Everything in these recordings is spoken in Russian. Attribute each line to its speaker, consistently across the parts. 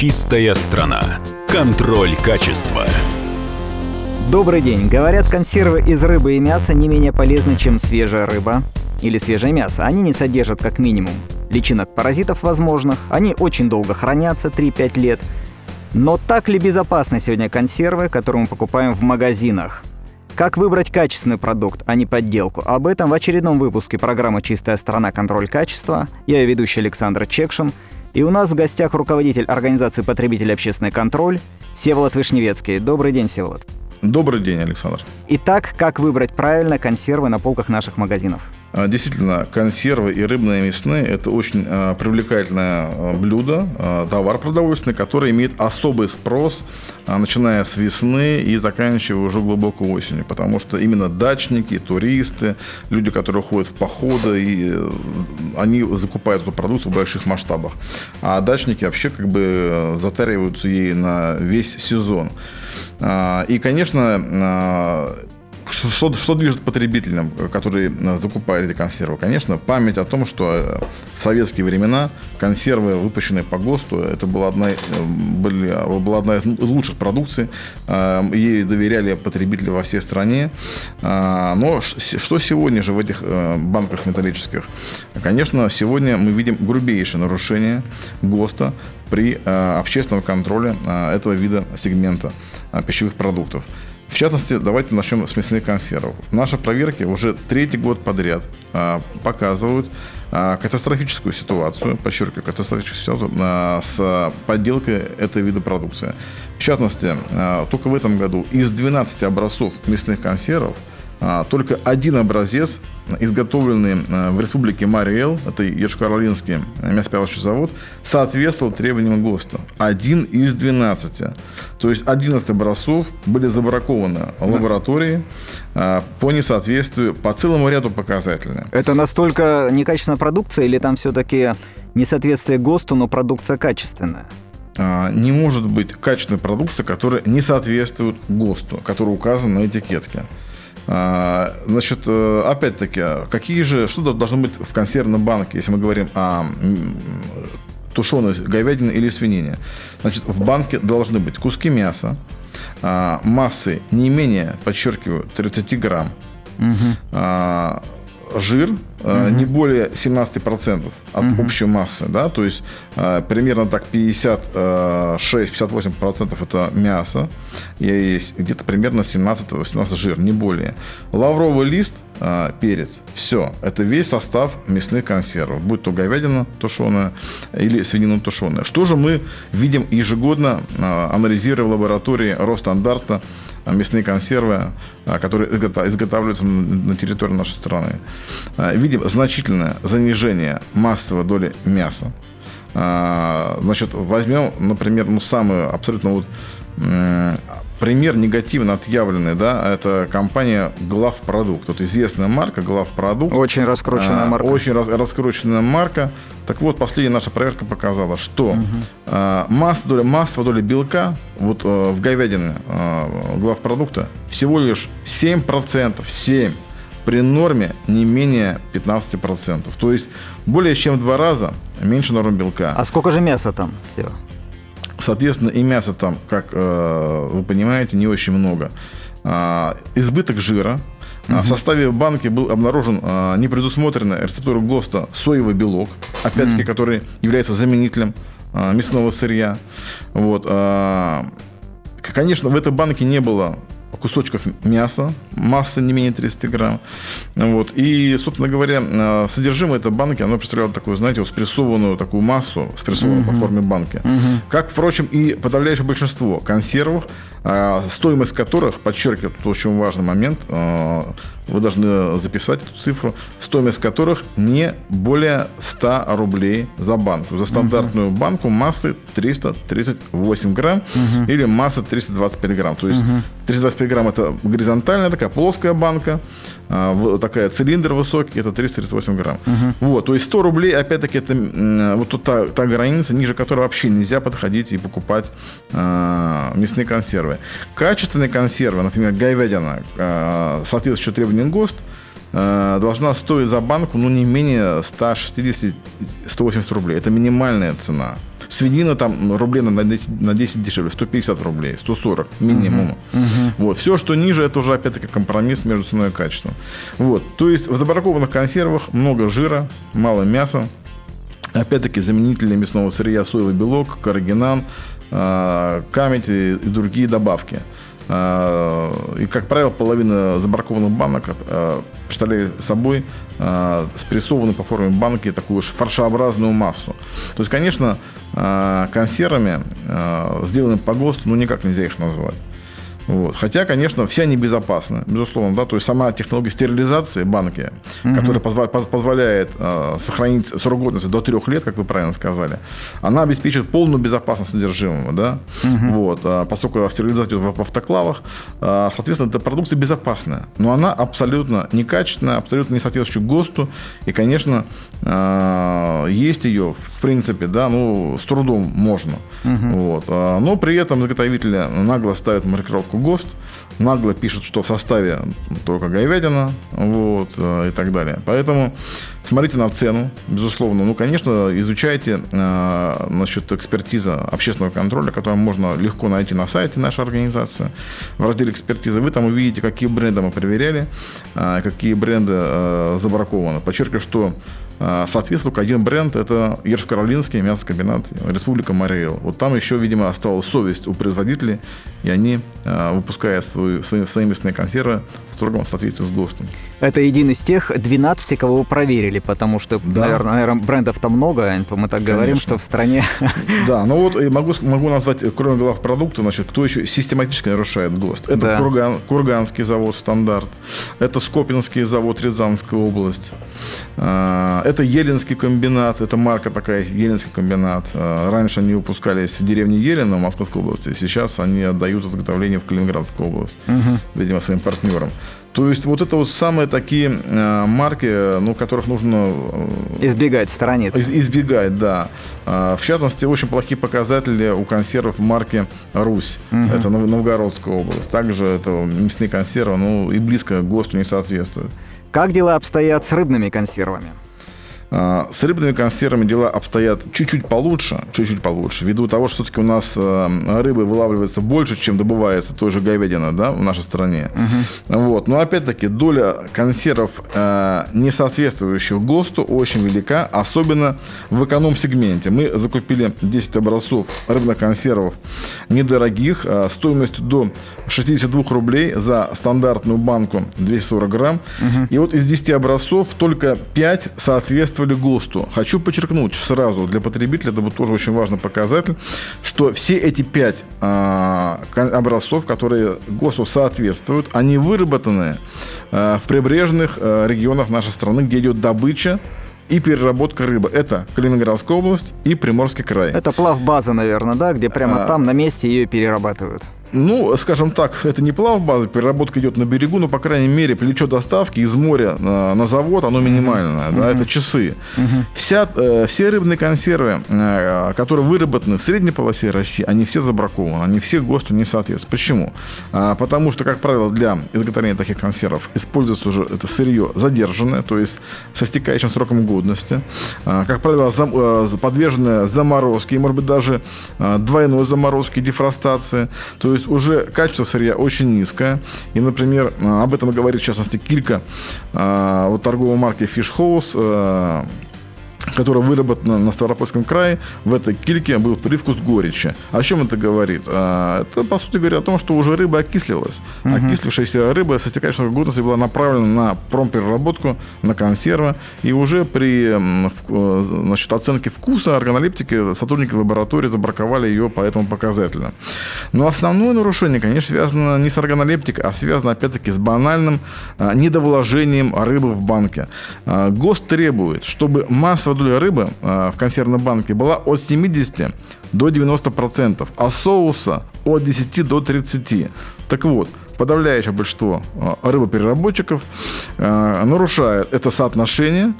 Speaker 1: Чистая страна. Контроль качества.
Speaker 2: Добрый день. Говорят, консервы из рыбы и мяса не менее полезны, чем свежая рыба или свежее мясо. Они не содержат как минимум личинок паразитов возможных, они очень долго хранятся, 3-5 лет. Но так ли безопасны сегодня консервы, которые мы покупаем в магазинах? Как выбрать качественный продукт, а не подделку? Об этом в очередном выпуске программы «Чистая сторона. Контроль качества». Я ведущий Александр Чекшин. И у нас в гостях руководитель организации «Потребитель общественный контроль» Всеволод Вишневецкий. Добрый день, Всеволод.
Speaker 3: Добрый день, Александр.
Speaker 2: Итак, как выбрать правильно консервы на полках наших магазинов?
Speaker 3: А, действительно, консервы и рыбные мясные – это очень э, привлекательное а, блюдо, э, товар продовольственный, который имеет особый спрос, э, начиная с весны и заканчивая уже глубокой осенью. Потому что именно дачники, туристы, люди, которые ходят в походы, и, э, они закупают эту продукцию в больших масштабах. А дачники вообще как бы затариваются ей на весь сезон. И, конечно, что, что движет потребителям, которые э, закупают эти консервы? Конечно, память о том, что э, в советские времена консервы, выпущенные по ГОСТу, это была одна, э, были, была одна из лучших продукций. Ей доверяли потребители во всей стране. Но что сегодня же в этих банках металлических? Конечно, сегодня мы видим грубейшее нарушение ГОСТа при общественном контроле этого вида сегмента пищевых продуктов. В частности, давайте начнем с мясных консервов. Наши проверки уже третий год подряд а, показывают а, катастрофическую ситуацию, подчеркиваю, катастрофическую ситуацию а, с подделкой этого вида продукции. В частности, а, только в этом году из 12 образцов мясных консервов только один образец, изготовленный а, в республике Мариэл, это Ешкаролинский мясоперерабатывающий завод, соответствовал требованиям ГОСТа. Один из 12. То есть 11 образцов были забракованы в лаборатории а, по несоответствию по целому ряду показателей.
Speaker 2: Это настолько некачественная продукция или там все-таки несоответствие ГОСТу, но продукция качественная?
Speaker 3: не может быть качественной продукции, которая не соответствует ГОСТу, который указан на этикетке. А, значит, э, опять-таки, какие же, что должно быть в консервном банке, если мы говорим о тушеной говядине или свинине? Значит, в банке должны быть куски мяса, а, массы не менее, подчеркиваю, 30 грамм, угу жир угу. не более 17% от угу. общей массы, да, то есть э, примерно так 56-58% это мясо, и есть где-то примерно 17-18 жир, не более. Лавровый лист, э, перец, все, это весь состав мясных консервов, будь то говядина тушеная или свинина тушеная. Что же мы видим ежегодно, анализируя в лаборатории Росстандарта мясные консервы, а, которые изготавливаются на территории нашей страны. А, видим значительное занижение массовой доли мяса. А, значит, возьмем, например, ну, самую абсолютно вот пример негативно отъявленный, да, это компания Главпродукт. Вот известная марка Главпродукт.
Speaker 2: Очень раскрученная марка.
Speaker 3: Очень рас, раскрученная марка. Так вот, последняя наша проверка показала, что угу. э, масса, доля, массовая доля белка вот, э, в говядине э, главпродукта всего лишь 7%. 7% при норме не менее 15%. То есть более чем в два раза меньше нормы белка.
Speaker 2: А сколько же мяса там?
Speaker 3: Соответственно, и мяса там, как э, вы понимаете, не очень много. А, избыток жира. Угу. В составе банки был обнаружен а, непредусмотренная рецептура ГОСТа соевый белок, опять-таки, угу. который является заменителем а, мясного сырья. Вот. А, конечно, в этой банке не было кусочков мяса, масса не менее 30 грамм. Вот. И, собственно говоря, э, содержимое этой банки, оно представляло такую, знаете, спрессованную такую массу, спрессованную угу. по форме банки. Угу. Как, впрочем, и подавляющее большинство консервов, э, стоимость которых, подчеркиваю, тут очень важный момент, э, вы должны записать эту цифру, стоимость которых не более 100 рублей за банку. За стандартную угу. банку массы 338 грамм угу. или масса 325 грамм. То есть угу. 325 грамм это горизонтальная такая плоская банка, а, такая цилиндр высокий, это 338 грамм. Угу. Вот, то есть 100 рублей, опять-таки, это вот та, та граница, ниже которой вообще нельзя подходить и покупать э, мясные консервы. Качественные консервы, например, говядина, э, соответствующие требованиям ГОСТ, должна стоить за банку ну, не менее 160-180 рублей. Это минимальная цена. Свинина там рублей на 10, на 10 дешевле, 150 рублей, 140 минимум. Угу. Вот. Все, что ниже, это уже опять-таки компромисс между ценой и качеством. Вот. То есть в забракованных консервах много жира, мало мяса, Опять-таки заменители мясного сырья соевый белок, карагинан, а, камедь и другие добавки. А, и, как правило, половина забракованных банок а, представляет собой спрессованную по форме банки такую же фаршообразную массу. То есть, конечно, консервами, сделанными по ГОСТу, ну, никак нельзя их назвать. Вот. Хотя, конечно, все они безопасны, безусловно. Да? То есть сама технология стерилизации банки, угу. которая позва- позволяет э, сохранить срок годности до трех лет, как вы правильно сказали, она обеспечивает полную безопасность содержимого. Да? Угу. Вот. А, поскольку стерилизация идет в автоклавах, а, соответственно, эта продукция безопасная. Но она абсолютно некачественная, абсолютно не соответствующая ГОСТу. И, конечно, а, есть ее, в принципе, да, ну, с трудом можно. Угу. Вот. Но при этом изготовители нагло ставят маркировку ГОСТ, нагло пишут, что в составе только говядина, вот, э, и так далее. Поэтому смотрите на цену, безусловно. Ну, конечно, изучайте э, насчет экспертизы общественного контроля, которую можно легко найти на сайте нашей организации. В разделе экспертизы вы там увидите, какие бренды мы проверяли, э, какие бренды э, забракованы. Подчеркиваю, что а, соответствует только один бренд, это Ерш-Каролинский мясокомбинат Республика Мариэл. Вот там еще, видимо, осталась совесть у производителей, и они, а, выпуская свою, свои, свои мясные консервы, в строгом соответствии с ГОСТом.
Speaker 2: Это один из тех 12, кого вы проверили, потому что, да. наверное, наверное, брендов-то много, а мы так Конечно. говорим, что в стране...
Speaker 3: Да, ну вот могу, могу назвать, кроме глав продукта, значит, кто еще систематически нарушает ГОСТ. Это да. Курган, Курганский завод «Стандарт», это Скопинский завод Рязанская область, это Еленский комбинат, это марка такая, Еленский комбинат. А, раньше они выпускались в деревне Елена в Московской области, сейчас они отдают изготовление в Калининградскую область, угу. видимо, своим партнерам. То есть вот это вот самые такие э, марки, ну, которых нужно...
Speaker 2: Э, избегать, сторониться.
Speaker 3: Из, избегать, да. Э, в частности, очень плохие показатели у консервов марки «Русь». Угу. Это Новгородская область. Также это мясные консервы, ну, и близко ГОСТу не соответствуют.
Speaker 2: Как дела обстоят с рыбными консервами?
Speaker 3: А, с рыбными консервами дела обстоят чуть-чуть получше, чуть-чуть получше, ввиду того, что все-таки у нас э, рыбы вылавливается больше, чем добывается той же говядина, да, в нашей стране. Угу. Вот. Но опять-таки доля консервов, э, не соответствующих ГОСТу, очень велика, особенно в эконом-сегменте. Мы закупили 10 образцов рыбных консервов недорогих, стоимостью до 62 рублей за стандартную банку 240 грамм. Угу. И вот из 10 образцов только 5 соответствуют соответствовали ГОСТу. Хочу подчеркнуть сразу, для потребителя это будет тоже очень важный показатель, что все эти пять а, образцов, которые ГОСТу соответствуют, они выработаны а, в прибрежных а, регионах нашей страны, где идет добыча и переработка рыбы. Это Калининградская область и Приморский край.
Speaker 2: Это плавбаза, наверное, да, где прямо а, там на месте ее перерабатывают.
Speaker 3: Ну, скажем так, это не плавбаза, переработка идет на берегу, но, по крайней мере, плечо доставки из моря на, на завод, оно минимальное, mm-hmm. да, это часы. Mm-hmm. Вся, э, все рыбные консервы, э, которые выработаны в средней полосе России, они все забракованы, они все ГОСТу не соответствуют. Почему? А, потому что, как правило, для изготовления таких консервов используется уже это сырье задержанное, то есть со стекающим сроком годности. А, как правило, зам, э, подверженное заморозке, может быть, даже э, двойной заморозке, дефростации. То есть есть уже качество сырья очень низкое. И, например, а, об этом говорит в частности Килька, а, вот торговой марки Fish House, э, которая выработана на Ставропольском крае, в этой кильке был привкус горечи. О чем это говорит? А, это, по сути говоря, о том, что уже рыба окислилась. Угу. Окислившаяся рыба со стекающей годности была направлена на промпереработку, на консервы. И уже при значит, оценке вкуса органолептики сотрудники лаборатории забраковали ее по этому показателю. Но основное нарушение, конечно, связано не с органолептикой, а связано, опять-таки, с банальным а, недовложением рыбы в банке. А, ГОСТ требует, чтобы массовая доля рыбы э, в консервной банке была от 70 до 90%, а соуса от 10 до 30%. Так вот, подавляющее большинство э, рыбопереработчиков э, нарушает это соотношение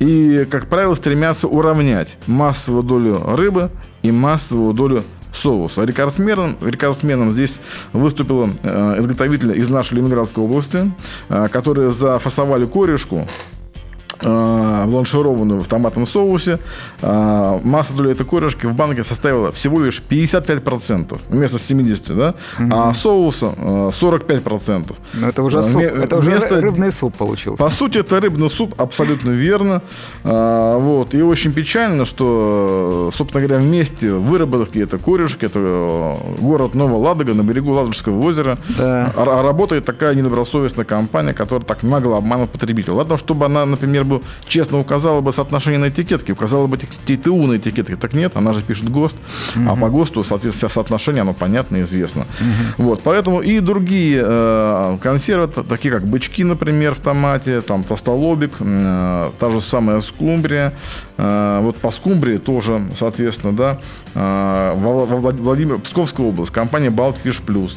Speaker 3: и, как правило, стремятся уравнять массовую долю рыбы и массовую долю соуса. Рекордсменом, рекордсменом здесь выступил э, изготовитель из нашей Ленинградской области, которые зафасовали корешку э, бланшированную в томатном соусе, э, масса доли этой корюшки в банке составила всего лишь 55% вместо 70, да, а соуса э, 45%.
Speaker 2: Ну, это уже
Speaker 3: Э,
Speaker 2: суп,
Speaker 3: ме-
Speaker 2: это уже
Speaker 3: вместо-
Speaker 2: ры- рыбный суп получился.
Speaker 3: По сути, это рыбный суп, абсолютно верно. А, вот. И очень печально, что, собственно говоря, вместе выработки это корюшки, это э, город Новая Ладога на берегу Ладожского озера.
Speaker 2: Да.
Speaker 3: Работает такая недобросовестная компания, которая так могла обмануть потребителя. Ладно, чтобы она, например, бы честно указала бы соотношение на этикетке, указала бы ТТУ на этикетке. Так нет, она же пишет ГОСТ, а по ГОСТу, соответственно, соотношение, оно понятно и известно. Вот, поэтому и другие э, консервы, такие как бычки, например, в томате, там толстолобик, э, та же самая скумбрия. Э, вот по скумбрии тоже, соответственно, да, э, Владимир, Псковская область, компания Baltfish Plus.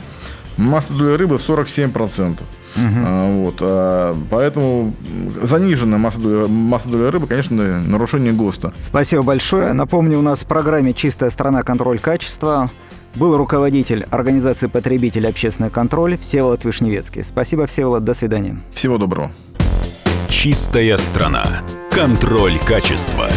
Speaker 3: Масса доли рыбы 47%. А, вот, а, поэтому заниженная масса доли, масса доли рыбы, конечно, нарушение ГОСТа.
Speaker 2: Спасибо большое. Напомню, у нас в программе «Чистая страна. Контроль качества» был руководитель организации потребителей «Общественный контроль» Всеволод Вишневецкий. Спасибо, Всеволод. До свидания.
Speaker 3: Всего доброго.
Speaker 1: Чистая страна. Контроль качества.